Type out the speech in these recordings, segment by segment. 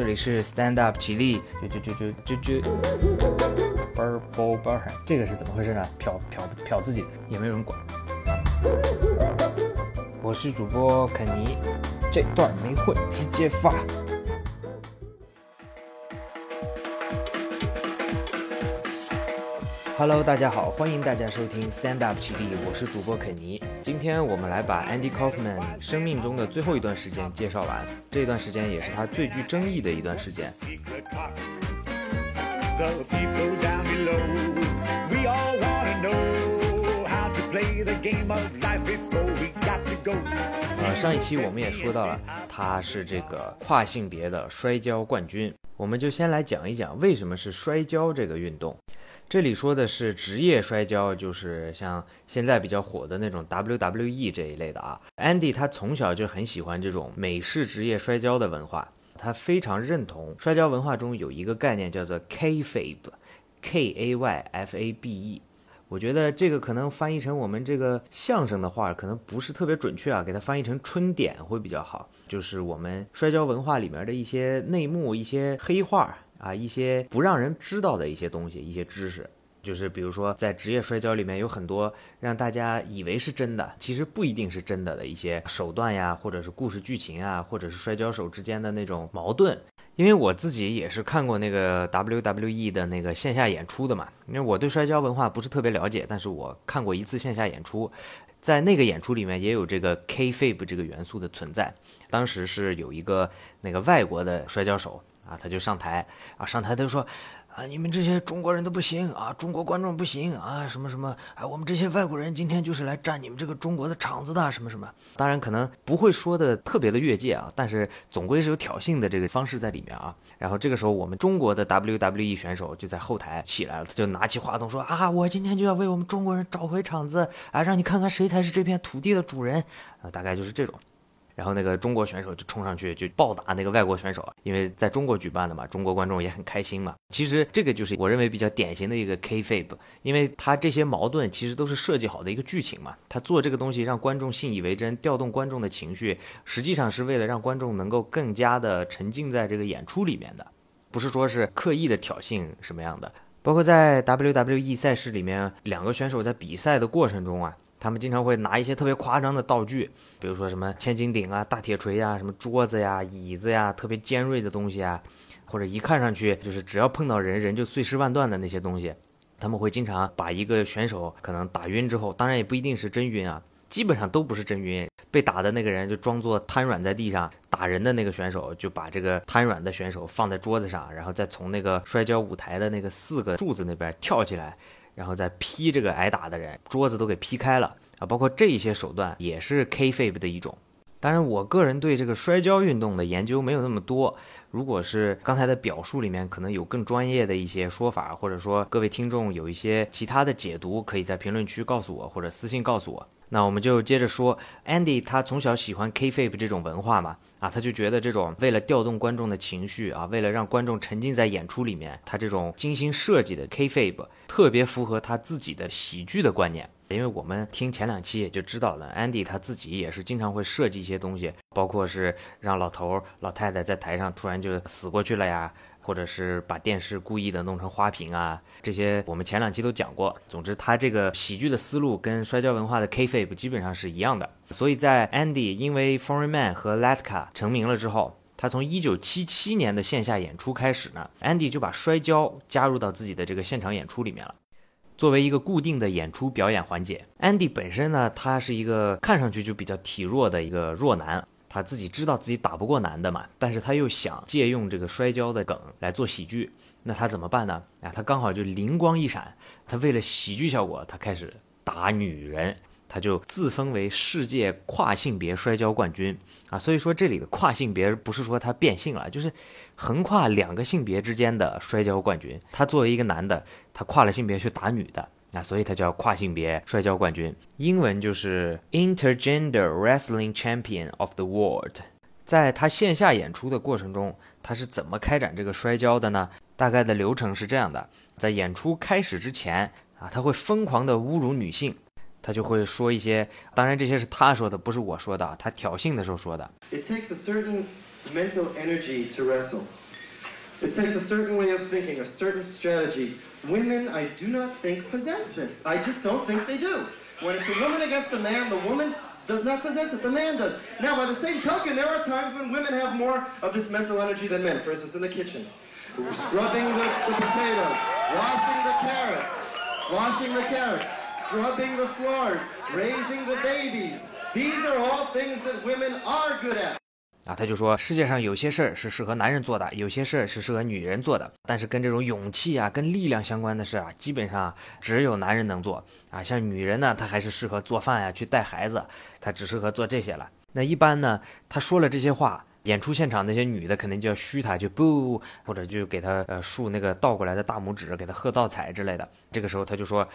这里是 Stand Up 起立，就就就就就就，嘣儿嘣嘣儿，这个是怎么回事呢？瞟瞟瞟自己，也没有人管。我是主播肯尼，这段没混直接发。Hello，大家好，欢迎大家收听 Stand Up 起立，我是主播肯尼。今天我们来把 Andy Kaufman 生命中的最后一段时间介绍完，这段时间也是他最具争议的一段时间。呃，上一期我们也说到了，他是这个跨性别的摔跤冠军，我们就先来讲一讲为什么是摔跤这个运动。这里说的是职业摔跤，就是像现在比较火的那种 WWE 这一类的啊。Andy 他从小就很喜欢这种美式职业摔跤的文化，他非常认同摔跤文化中有一个概念叫做 Kayfabe，K A Y F A B E。我觉得这个可能翻译成我们这个相声的话，可能不是特别准确啊，给它翻译成春点会比较好。就是我们摔跤文化里面的一些内幕、一些黑话。啊，一些不让人知道的一些东西，一些知识，就是比如说在职业摔跤里面有很多让大家以为是真的，其实不一定是真的的一些手段呀，或者是故事剧情啊，或者是摔跤手之间的那种矛盾。因为我自己也是看过那个 WWE 的那个线下演出的嘛，因为我对摔跤文化不是特别了解，但是我看过一次线下演出，在那个演出里面也有这个 K-Fab 这个元素的存在。当时是有一个那个外国的摔跤手。啊，他就上台，啊，上台他就说，啊，你们这些中国人都不行啊，中国观众不行啊，什么什么，啊，我们这些外国人今天就是来占你们这个中国的场子的，什么什么。当然可能不会说的特别的越界啊，但是总归是有挑衅的这个方式在里面啊。然后这个时候，我们中国的 WWE 选手就在后台起来了，他就拿起话筒说，啊，我今天就要为我们中国人找回场子，啊，让你看看谁才是这片土地的主人，啊，大概就是这种。然后那个中国选手就冲上去就暴打那个外国选手，因为在中国举办的嘛，中国观众也很开心嘛。其实这个就是我认为比较典型的一个 K-Fabe，因为他这些矛盾其实都是设计好的一个剧情嘛。他做这个东西让观众信以为真，调动观众的情绪，实际上是为了让观众能够更加的沉浸在这个演出里面的，不是说是刻意的挑衅什么样的。包括在 WWE 赛事里面，两个选手在比赛的过程中啊。他们经常会拿一些特别夸张的道具，比如说什么千斤顶啊、大铁锤啊、什么桌子呀、椅子呀，特别尖锐的东西啊，或者一看上去就是只要碰到人人就碎尸万段的那些东西。他们会经常把一个选手可能打晕之后，当然也不一定是真晕啊，基本上都不是真晕。被打的那个人就装作瘫软在地上，打人的那个选手就把这个瘫软的选手放在桌子上，然后再从那个摔跤舞台的那个四个柱子那边跳起来。然后再劈这个挨打的人，桌子都给劈开了啊！包括这一些手段也是 K-Fabe 的一种。当然，我个人对这个摔跤运动的研究没有那么多。如果是刚才的表述里面可能有更专业的一些说法，或者说各位听众有一些其他的解读，可以在评论区告诉我，或者私信告诉我。那我们就接着说，Andy 他从小喜欢 K-FAB 这种文化嘛，啊，他就觉得这种为了调动观众的情绪啊，为了让观众沉浸在演出里面，他这种精心设计的 K-FAB 特别符合他自己的喜剧的观念。因为我们听前两期也就知道了，Andy 他自己也是经常会设计一些东西，包括是让老头老太太在台上突然就死过去了呀。或者是把电视故意的弄成花瓶啊，这些我们前两期都讲过。总之，他这个喜剧的思路跟摔跤文化的 K-Fabe 基本上是一样的。所以在 Andy 因为 Foreman 和 Latka 成名了之后，他从1977年的线下演出开始呢，Andy 就把摔跤加入到自己的这个现场演出里面了，作为一个固定的演出表演环节。Andy 本身呢，他是一个看上去就比较体弱的一个弱男。他自己知道自己打不过男的嘛，但是他又想借用这个摔跤的梗来做喜剧，那他怎么办呢？啊，他刚好就灵光一闪，他为了喜剧效果，他开始打女人，他就自封为世界跨性别摔跤冠军啊。所以说这里的跨性别不是说他变性了，就是横跨两个性别之间的摔跤冠军。他作为一个男的，他跨了性别去打女的。那所以他叫跨性别摔跤冠军，英文就是 Intergender Wrestling Champion of the World。在他线下演出的过程中，他是怎么开展这个摔跤的呢？大概的流程是这样的：在演出开始之前啊，他会疯狂的侮辱女性，他就会说一些，当然这些是他说的，不是我说的，他挑衅的时候说的。It takes a certain mental energy to wrestle. It takes a certain way of thinking, a certain strategy. Women, I do not think, possess this. I just don't think they do. When it's a woman against a man, the woman does not possess it, the man does. Now, by the same token, there are times when women have more of this mental energy than men. For instance, in the kitchen, scrubbing the, the potatoes, washing the carrots, washing the carrots, scrubbing the floors, raising the babies. These are all things that women are good at. 啊，他就说世界上有些事儿是适合男人做的，有些事儿是适合女人做的，但是跟这种勇气啊、跟力量相关的事啊，基本上只有男人能做啊。像女人呢，她还是适合做饭呀、去带孩子，她只适合做这些了。那一般呢，他说了这些话，演出现场那些女的肯定就要嘘他，就不，或者就给他呃竖那个倒过来的大拇指，给他喝倒彩之类的。这个时候他就说。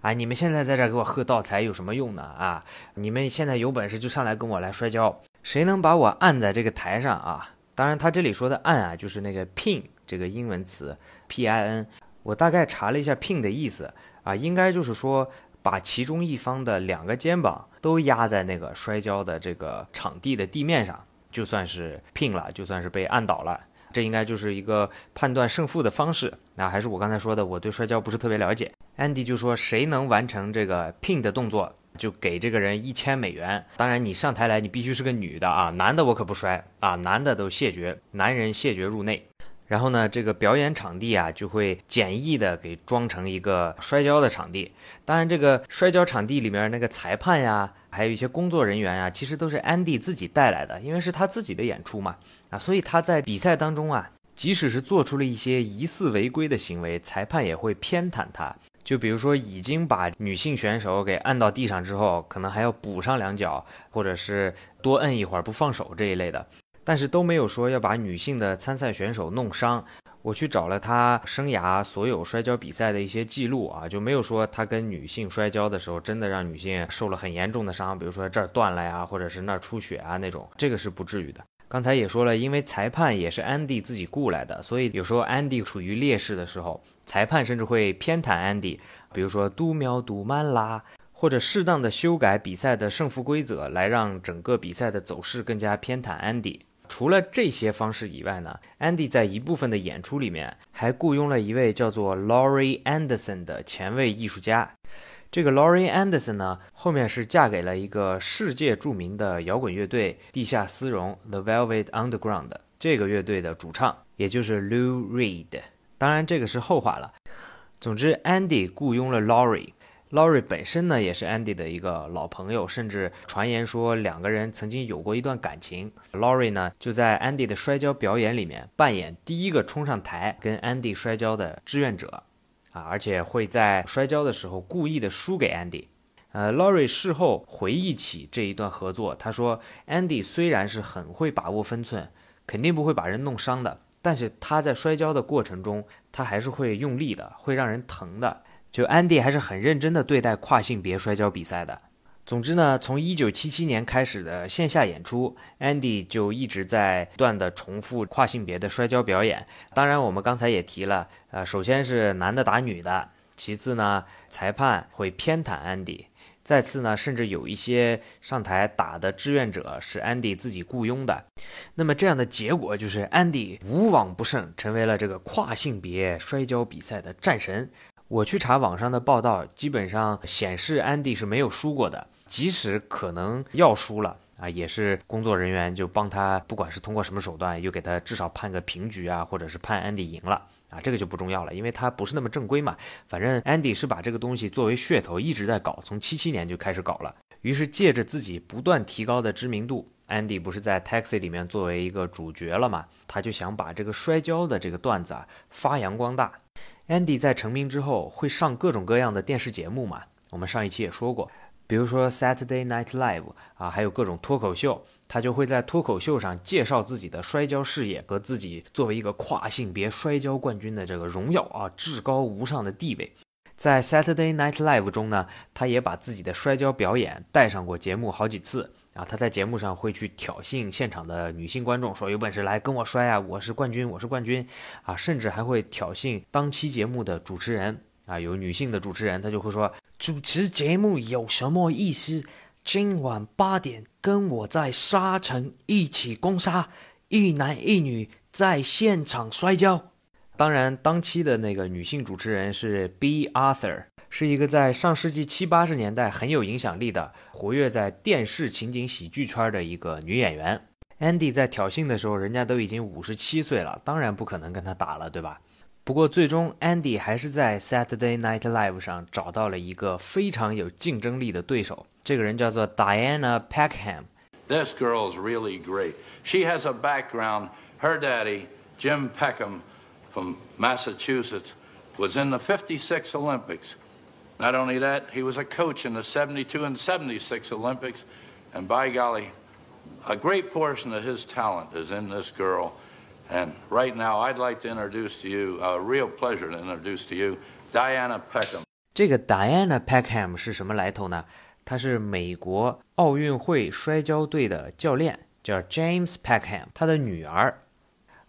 啊！你们现在在这儿给我喝倒彩有什么用呢？啊！你们现在有本事就上来跟我来摔跤，谁能把我按在这个台上啊？当然，他这里说的按啊，就是那个 pin 这个英文词 p i n。我大概查了一下 pin 的意思啊，应该就是说把其中一方的两个肩膀都压在那个摔跤的这个场地的地面上，就算是 pin 了，就算是被按倒了。这应该就是一个判断胜负的方式。那还是我刚才说的，我对摔跤不是特别了解。Andy 就说：“谁能完成这个 pin 的动作，就给这个人一千美元。当然，你上台来，你必须是个女的啊，男的我可不摔啊，男的都谢绝，男人谢绝入内。然后呢，这个表演场地啊，就会简易的给装成一个摔跤的场地。当然，这个摔跤场地里面那个裁判呀，还有一些工作人员呀，其实都是安迪自己带来的，因为是他自己的演出嘛啊，所以他在比赛当中啊，即使是做出了一些疑似违规的行为，裁判也会偏袒他。”就比如说，已经把女性选手给按到地上之后，可能还要补上两脚，或者是多摁一会儿不放手这一类的，但是都没有说要把女性的参赛选手弄伤。我去找了他生涯所有摔跤比赛的一些记录啊，就没有说他跟女性摔跤的时候真的让女性受了很严重的伤，比如说这儿断了呀，或者是那儿出血啊那种，这个是不至于的。刚才也说了，因为裁判也是安迪自己雇来的，所以有时候安迪处于劣势的时候。裁判甚至会偏袒安迪，比如说嘟喵嘟慢啦，或者适当的修改比赛的胜负规则，来让整个比赛的走势更加偏袒安迪。除了这些方式以外呢，安迪在一部分的演出里面还雇佣了一位叫做 Laurie Anderson 的前卫艺术家。这个 Laurie Anderson 呢，后面是嫁给了一个世界著名的摇滚乐队地下丝绒 The Velvet Underground 这个乐队的主唱，也就是 Lou Reed。当然，这个是后话了。总之，Andy 雇佣了 Laurie，Laurie 本身呢也是 Andy 的一个老朋友，甚至传言说两个人曾经有过一段感情。Laurie 呢就在 Andy 的摔跤表演里面扮演第一个冲上台跟 Andy 摔跤的志愿者，啊，而且会在摔跤的时候故意的输给 Andy。呃，Laurie 事后回忆起这一段合作，他说：“Andy 虽然是很会把握分寸，肯定不会把人弄伤的。”但是他在摔跤的过程中，他还是会用力的，会让人疼的。就安迪还是很认真的对待跨性别摔跤比赛的。总之呢，从一九七七年开始的线下演出，安迪就一直在不断的重复跨性别的摔跤表演。当然，我们刚才也提了，呃，首先是男的打女的，其次呢，裁判会偏袒安迪。再次呢，甚至有一些上台打的志愿者是安迪自己雇佣的，那么这样的结果就是安迪无往不胜，成为了这个跨性别摔跤比赛的战神。我去查网上的报道，基本上显示安迪是没有输过的，即使可能要输了啊，也是工作人员就帮他，不管是通过什么手段，又给他至少判个平局啊，或者是判安迪赢了。啊，这个就不重要了，因为它不是那么正规嘛。反正 Andy 是把这个东西作为噱头一直在搞，从七七年就开始搞了。于是借着自己不断提高的知名度，Andy 不是在 Taxi 里面作为一个主角了嘛？他就想把这个摔跤的这个段子啊发扬光大。Andy 在成名之后会上各种各样的电视节目嘛？我们上一期也说过，比如说 Saturday Night Live 啊，还有各种脱口秀。他就会在脱口秀上介绍自己的摔跤事业和自己作为一个跨性别摔跤冠军的这个荣耀啊，至高无上的地位。在 Saturday Night Live 中呢，他也把自己的摔跤表演带上过节目好几次啊。他在节目上会去挑衅现场的女性观众，说有本事来跟我摔啊，我是冠军，我是冠军啊，甚至还会挑衅当期节目的主持人啊，有女性的主持人，他就会说主持节目有什么意思？今晚八点，跟我在沙城一起攻杀，一男一女在现场摔跤。当然，当期的那个女性主持人是 B. Arthur，是一个在上世纪七八十年代很有影响力的、活跃在电视情景喜剧圈的一个女演员。Andy 在挑衅的时候，人家都已经五十七岁了，当然不可能跟他打了，对吧？不过最终，Andy 还是在 Saturday Night Live 上找到了一个非常有竞争力的对手，这个人叫做 Diana Peckham。This girl's really great. She has a background. Her daddy, Jim Peckham. from Massachusetts, was in the 56 Olympics. Not only that, he was a coach in the 72 and 76 Olympics, and by golly, a great portion of his talent is in this girl. And right now, I'd like to introduce to you, a real pleasure to introduce to you, Diana Peckham. 这个 Diana Peckham 是什么来头呢？她是美国奥运会摔跤队的教练，叫 James Peckham，他的女儿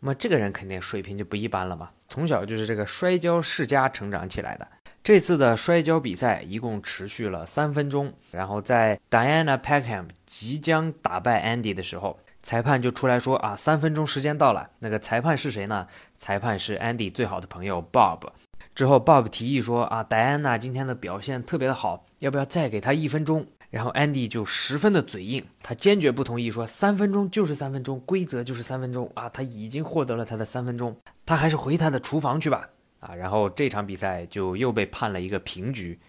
那么这个人肯定水平就不一般了嘛，从小就是这个摔跤世家成长起来的。这次的摔跤比赛一共持续了三分钟，然后在 Diana Peckham 即将打败 Andy 的时候，裁判就出来说啊，三分钟时间到了。那个裁判是谁呢？裁判是 Andy 最好的朋友 Bob。之后 Bob 提议说啊戴安娜今天的表现特别的好，要不要再给他一分钟？然后 Andy 就十分的嘴硬，他坚决不同意，说三分钟就是三分钟，规则就是三分钟啊！他已经获得了他的三分钟，他还是回他的厨房去吧啊！然后这场比赛就又被判了一个平局。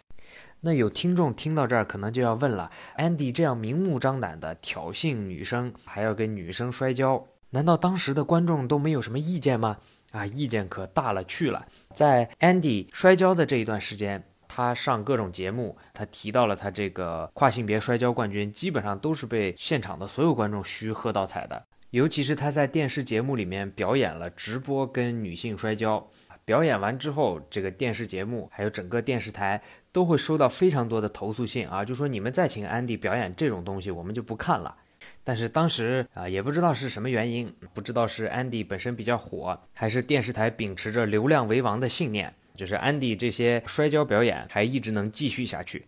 那有听众听到这儿可能就要问了：Andy 这样明目张胆的挑衅女生，还要跟女生摔跤，难道当时的观众都没有什么意见吗？啊，意见可大了去了，在 Andy 摔跤的这一段时间。他上各种节目，他提到了他这个跨性别摔跤冠军，基本上都是被现场的所有观众嘘喝倒彩的。尤其是他在电视节目里面表演了直播跟女性摔跤，表演完之后，这个电视节目还有整个电视台都会收到非常多的投诉信啊，就说你们再请安迪表演这种东西，我们就不看了。但是当时啊，也不知道是什么原因，不知道是安迪本身比较火，还是电视台秉持着流量为王的信念。就是安迪这些摔跤表演还一直能继续下去，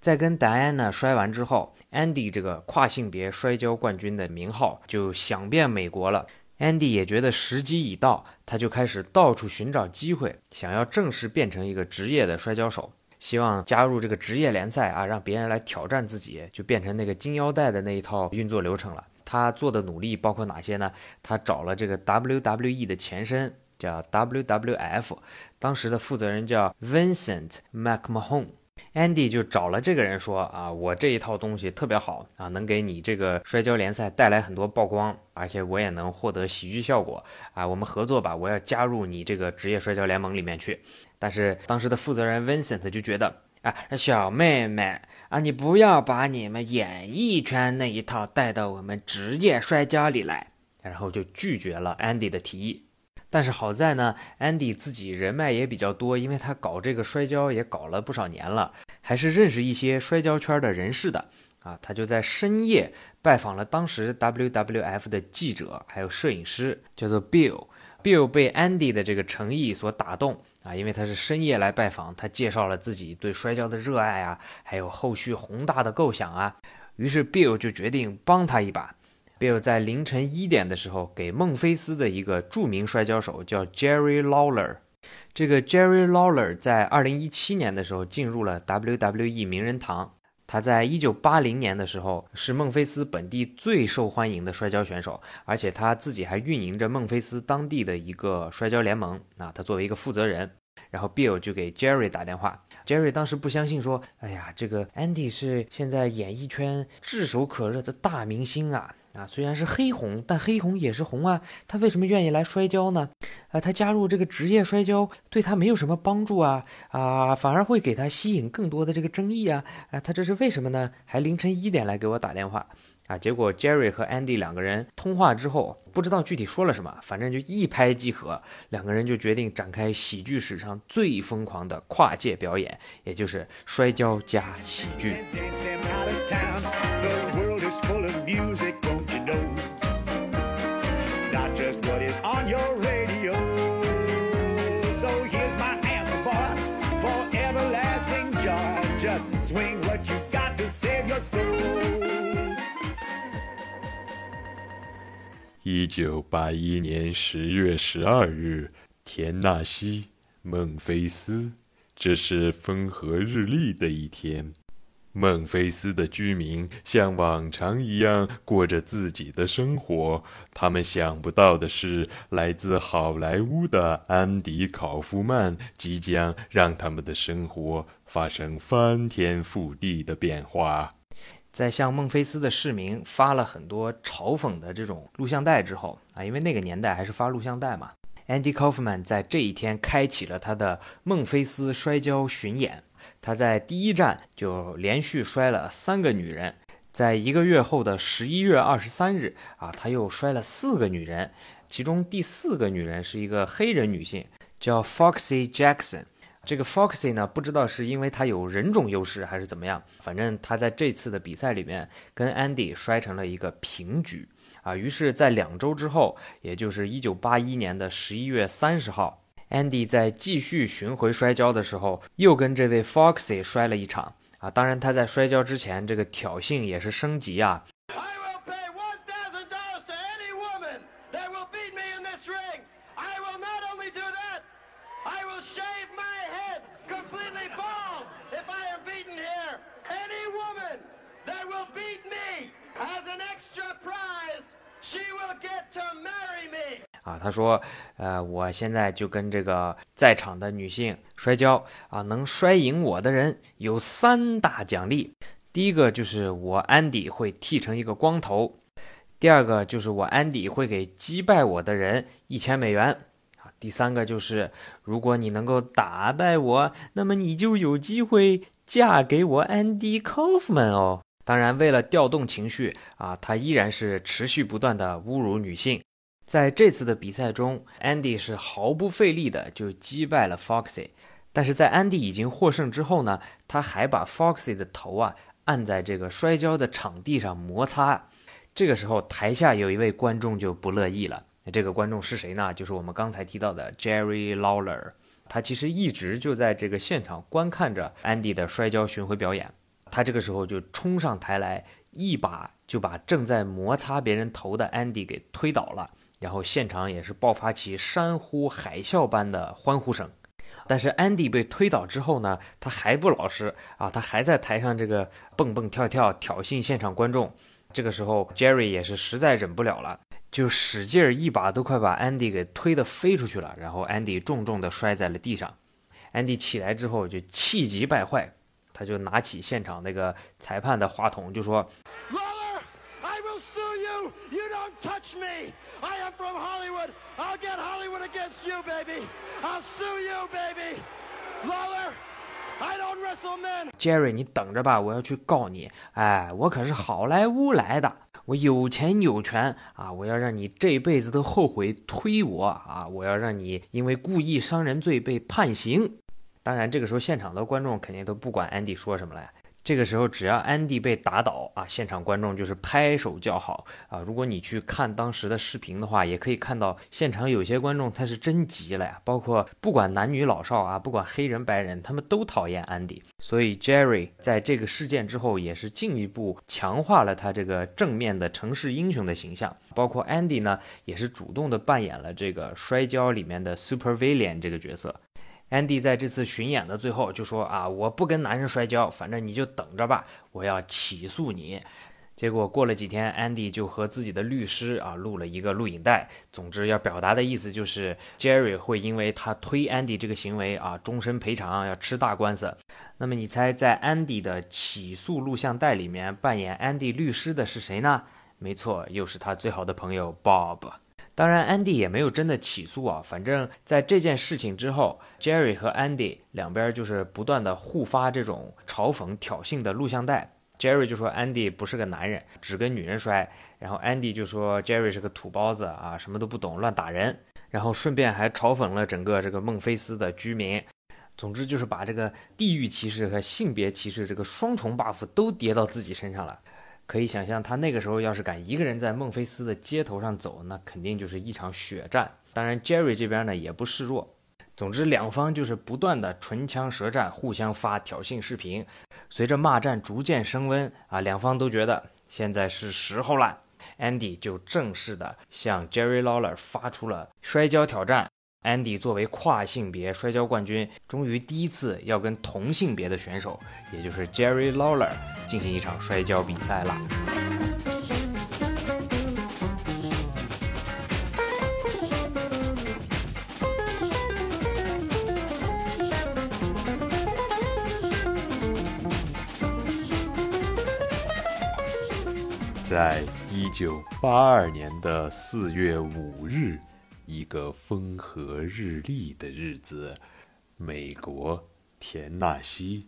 在跟戴安娜摔完之后，安迪这个跨性别摔跤冠军的名号就响遍美国了。Andy 也觉得时机已到，他就开始到处寻找机会，想要正式变成一个职业的摔跤手，希望加入这个职业联赛啊，让别人来挑战自己，就变成那个金腰带的那一套运作流程了。他做的努力包括哪些呢？他找了这个 WWE 的前身。叫 WWF，当时的负责人叫 Vincent McMahon Andy 就找了这个人说啊，我这一套东西特别好啊，能给你这个摔跤联赛带来很多曝光，而且我也能获得喜剧效果啊，我们合作吧，我要加入你这个职业摔跤联盟里面去。但是当时的负责人 Vincent 就觉得啊，小妹妹啊，你不要把你们演艺圈那一套带到我们职业摔跤里来，然后就拒绝了 Andy 的提议。但是好在呢，Andy 自己人脉也比较多，因为他搞这个摔跤也搞了不少年了，还是认识一些摔跤圈的人士的啊。他就在深夜拜访了当时 WWF 的记者还有摄影师，叫做 Bill。Bill 被 Andy 的这个诚意所打动啊，因为他是深夜来拜访，他介绍了自己对摔跤的热爱啊，还有后续宏大的构想啊，于是 Bill 就决定帮他一把。Bill 在凌晨一点的时候，给孟菲斯的一个著名摔跤手叫 Jerry Lawler。这个 Jerry Lawler 在二零一七年的时候进入了 WWE 名人堂。他在一九八零年的时候是孟菲斯本地最受欢迎的摔跤选手，而且他自己还运营着孟菲斯当地的一个摔跤联盟。那他作为一个负责人，然后 Bill 就给 Jerry 打电话。Jerry 当时不相信，说：“哎呀，这个 Andy 是现在演艺圈炙手可热的大明星啊。”啊，虽然是黑红，但黑红也是红啊。他为什么愿意来摔跤呢？啊，他加入这个职业摔跤对他没有什么帮助啊啊，反而会给他吸引更多的这个争议啊啊，他这是为什么呢？还凌晨一点来给我打电话啊。结果 Jerry 和 Andy 两个人通话之后，不知道具体说了什么，反正就一拍即合，两个人就决定展开喜剧史上最疯狂的跨界表演，也就是摔跤加喜剧。ears full of music, don't you know? Not just what is on your radio. So here's my answer, for everlasting joy. Just swing what you got to save your soul. 一九八一年十月十二日，田纳西·孟菲斯，这是风和日丽的一天。孟菲斯的居民像往常一样过着自己的生活。他们想不到的是，来自好莱坞的安迪·考夫曼即将让他们的生活发生翻天覆地的变化。在向孟菲斯的市民发了很多嘲讽的这种录像带之后啊，因为那个年代还是发录像带嘛，Andy Kaufman 在这一天开启了他的孟菲斯摔跤巡演。他在第一站就连续摔了三个女人，在一个月后的十一月二十三日啊，他又摔了四个女人，其中第四个女人是一个黑人女性，叫 Foxy Jackson。这个 Foxy 呢，不知道是因为他有人种优势还是怎么样，反正他在这次的比赛里面跟 Andy 摔成了一个平局啊。于是，在两周之后，也就是一九八一年的十一月三十号，Andy 在继续巡回摔跤的时候，又跟这位 Foxy 摔了一场啊。当然，他在摔跤之前，这个挑衅也是升级啊。说，呃，我现在就跟这个在场的女性摔跤啊，能摔赢我的人有三大奖励。第一个就是我安迪会剃成一个光头，第二个就是我安迪会给击败我的人一千美元，第三个就是如果你能够打败我，那么你就有机会嫁给我安迪·科夫曼哦。当然，为了调动情绪啊，他依然是持续不断的侮辱女性。在这次的比赛中，Andy 是毫不费力的就击败了 Foxy，但是在 Andy 已经获胜之后呢，他还把 Foxy 的头啊按在这个摔跤的场地上摩擦。这个时候，台下有一位观众就不乐意了。那这个观众是谁呢？就是我们刚才提到的 Jerry Lawler。他其实一直就在这个现场观看着 Andy 的摔跤巡回表演。他这个时候就冲上台来，一把就把正在摩擦别人头的 Andy 给推倒了。然后现场也是爆发起山呼海啸般的欢呼声，但是安迪被推倒之后呢，他还不老实啊，他还在台上这个蹦蹦跳跳挑衅现场观众。这个时候，Jerry 也是实在忍不了了，就使劲儿一把都快把安迪给推得飞出去了，然后安迪重重的摔在了地上。安迪起来之后就气急败坏，他就拿起现场那个裁判的话筒就说。Touch me. I am from Hollywood. I'll get Hollywood against you, baby. I'll sue you, baby. Lawler, I don't wrestle men. Jerry，你等着吧，我要去告你。哎，我可是好莱坞来的，我有钱有权啊！我要让你这辈子都后悔推我啊！我要让你因为故意伤人罪被判刑。当然，这个时候现场的观众肯定都不管安迪说什么了。这个时候，只要安迪被打倒啊，现场观众就是拍手叫好啊。如果你去看当时的视频的话，也可以看到现场有些观众他是真急了呀。包括不管男女老少啊，不管黑人白人，他们都讨厌安迪。所以 Jerry 在这个事件之后，也是进一步强化了他这个正面的城市英雄的形象。包括安迪呢，也是主动的扮演了这个摔跤里面的 Super Villain 这个角色。Andy 在这次巡演的最后就说：“啊，我不跟男人摔跤，反正你就等着吧，我要起诉你。”结果过了几天，Andy 就和自己的律师啊录了一个录影带。总之要表达的意思就是 Jerry 会因为他推 Andy 这个行为啊终身赔偿，要吃大官司。那么你猜，在 Andy 的起诉录像带里面扮演 Andy 律师的是谁呢？没错，又是他最好的朋友 Bob。当然，Andy 也没有真的起诉啊。反正在这件事情之后，Jerry 和 Andy 两边就是不断的互发这种嘲讽、挑衅的录像带。Jerry 就说 Andy 不是个男人，只跟女人摔。然后 Andy 就说 Jerry 是个土包子啊，什么都不懂，乱打人。然后顺便还嘲讽了整个这个孟菲斯的居民。总之就是把这个地域歧视和性别歧视这个双重 buff 都叠到自己身上了。可以想象，他那个时候要是敢一个人在孟菲斯的街头上走，那肯定就是一场血战。当然，Jerry 这边呢也不示弱。总之，两方就是不断的唇枪舌战，互相发挑衅视频。随着骂战逐渐升温，啊，两方都觉得现在是时候了，Andy 就正式的向 Jerry Lawler 发出了摔跤挑战。Andy 作为跨性别摔跤冠军，终于第一次要跟同性别的选手，也就是 Jerry Lawler 进行一场摔跤比赛了。在一九八二年的四月五日，一个风和日丽的日子，美国田纳西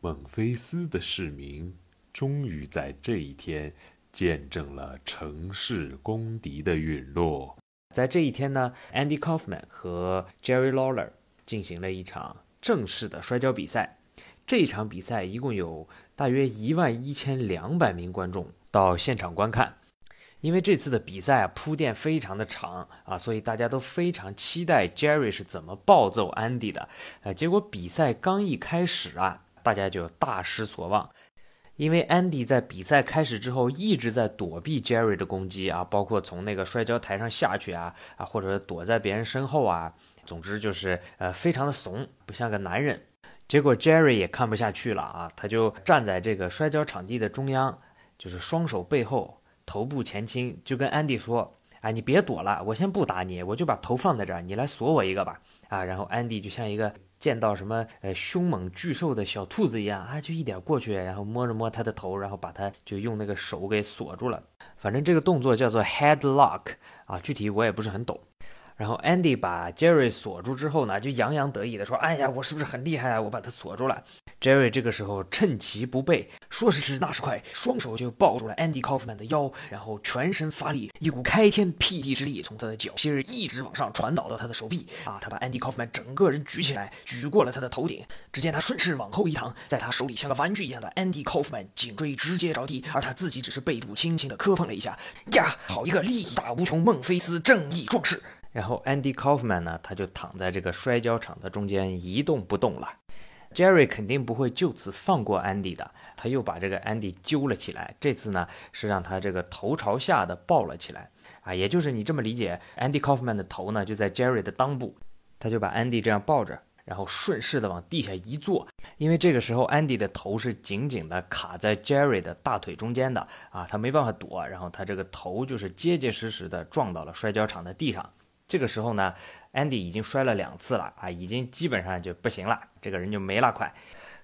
孟菲斯的市民终于在这一天见证了城市公敌的陨落。在这一天呢，Andy Kaufman 和 Jerry Lawler 进行了一场正式的摔跤比赛。这一场比赛一共有大约一万一千两百名观众。到现场观看，因为这次的比赛啊铺垫非常的长啊，所以大家都非常期待 Jerry 是怎么暴揍 Andy 的。呃，结果比赛刚一开始啊，大家就大失所望，因为 Andy 在比赛开始之后一直在躲避 Jerry 的攻击啊，包括从那个摔跤台上下去啊啊，或者躲在别人身后啊，总之就是呃非常的怂，不像个男人。结果 Jerry 也看不下去了啊，他就站在这个摔跤场地的中央。就是双手背后，头部前倾，就跟安迪说：“啊，你别躲了，我先不打你，我就把头放在这儿，你来锁我一个吧。”啊，然后安迪就像一个见到什么呃凶猛巨兽的小兔子一样啊，就一点过去，然后摸着摸他的头，然后把他就用那个手给锁住了。反正这个动作叫做 headlock 啊，具体我也不是很懂。然后 Andy 把 Jerry 锁住之后呢，就洋洋得意的说：“哎呀，我是不是很厉害啊？我把他锁住了。” Jerry 这个时候趁其不备，说时迟那时快，双手就抱住了 Andy Kaufman 的腰，然后全身发力，一股开天辟地之力从他的脚心一直往上传导到他的手臂啊！他把 Andy Kaufman 整个人举起来，举过了他的头顶。只见他顺势往后一躺，在他手里像个玩具一样的 Andy Kaufman 颈椎直接着地，而他自己只是背部轻轻的磕碰了一下。呀，好一个力大无穷孟菲斯正义壮士！然后 Andy Kaufman 呢，他就躺在这个摔跤场的中间一动不动了。Jerry 肯定不会就此放过 Andy 的，他又把这个 Andy 揪了起来。这次呢，是让他这个头朝下的抱了起来啊，也就是你这么理解，Andy Kaufman 的头呢就在 Jerry 的裆部，他就把 Andy 这样抱着，然后顺势的往地下一坐，因为这个时候 Andy 的头是紧紧的卡在 Jerry 的大腿中间的啊，他没办法躲，然后他这个头就是结结实实的撞到了摔跤场的地上。这个时候呢，Andy 已经摔了两次了啊，已经基本上就不行了，这个人就没了快。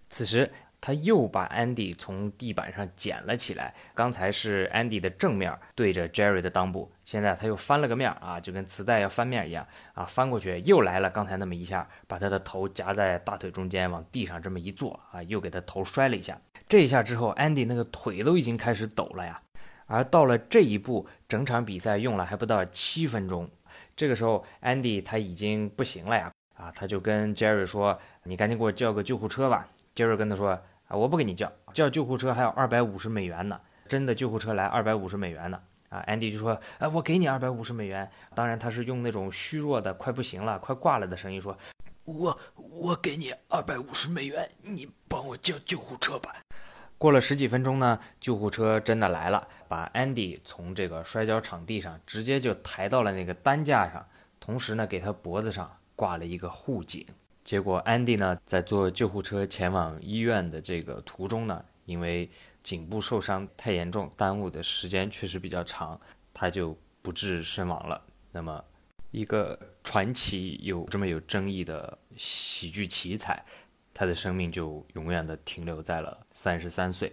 此时他又把 Andy 从地板上捡了起来。刚才是 Andy 的正面对着 Jerry 的裆部，现在他又翻了个面啊，就跟磁带要翻面一样啊，翻过去又来了刚才那么一下，把他的头夹在大腿中间，往地上这么一坐啊，又给他头摔了一下。这一下之后，Andy 那个腿都已经开始抖了呀。而到了这一步，整场比赛用了还不到七分钟。这个时候，Andy 他已经不行了呀，啊，他就跟 Jerry 说：“你赶紧给我叫个救护车吧。”Jerry 跟他说：“啊，我不给你叫，叫救护车还要二百五十美元呢，真的救护车来二百五十美元呢。”啊，Andy 就说：“啊，我给你二百五十美元。”当然，他是用那种虚弱的、快不行了、快挂了的声音说：“我我给你二百五十美元，你帮我叫救护车吧。”过了十几分钟呢，救护车真的来了，把 Andy 从这个摔跤场地上直接就抬到了那个担架上，同时呢，给他脖子上挂了一个护颈。结果 Andy 呢，在坐救护车前往医院的这个途中呢，因为颈部受伤太严重，耽误的时间确实比较长，他就不治身亡了。那么，一个传奇有这么有争议的喜剧奇才。他的生命就永远的停留在了三十三岁，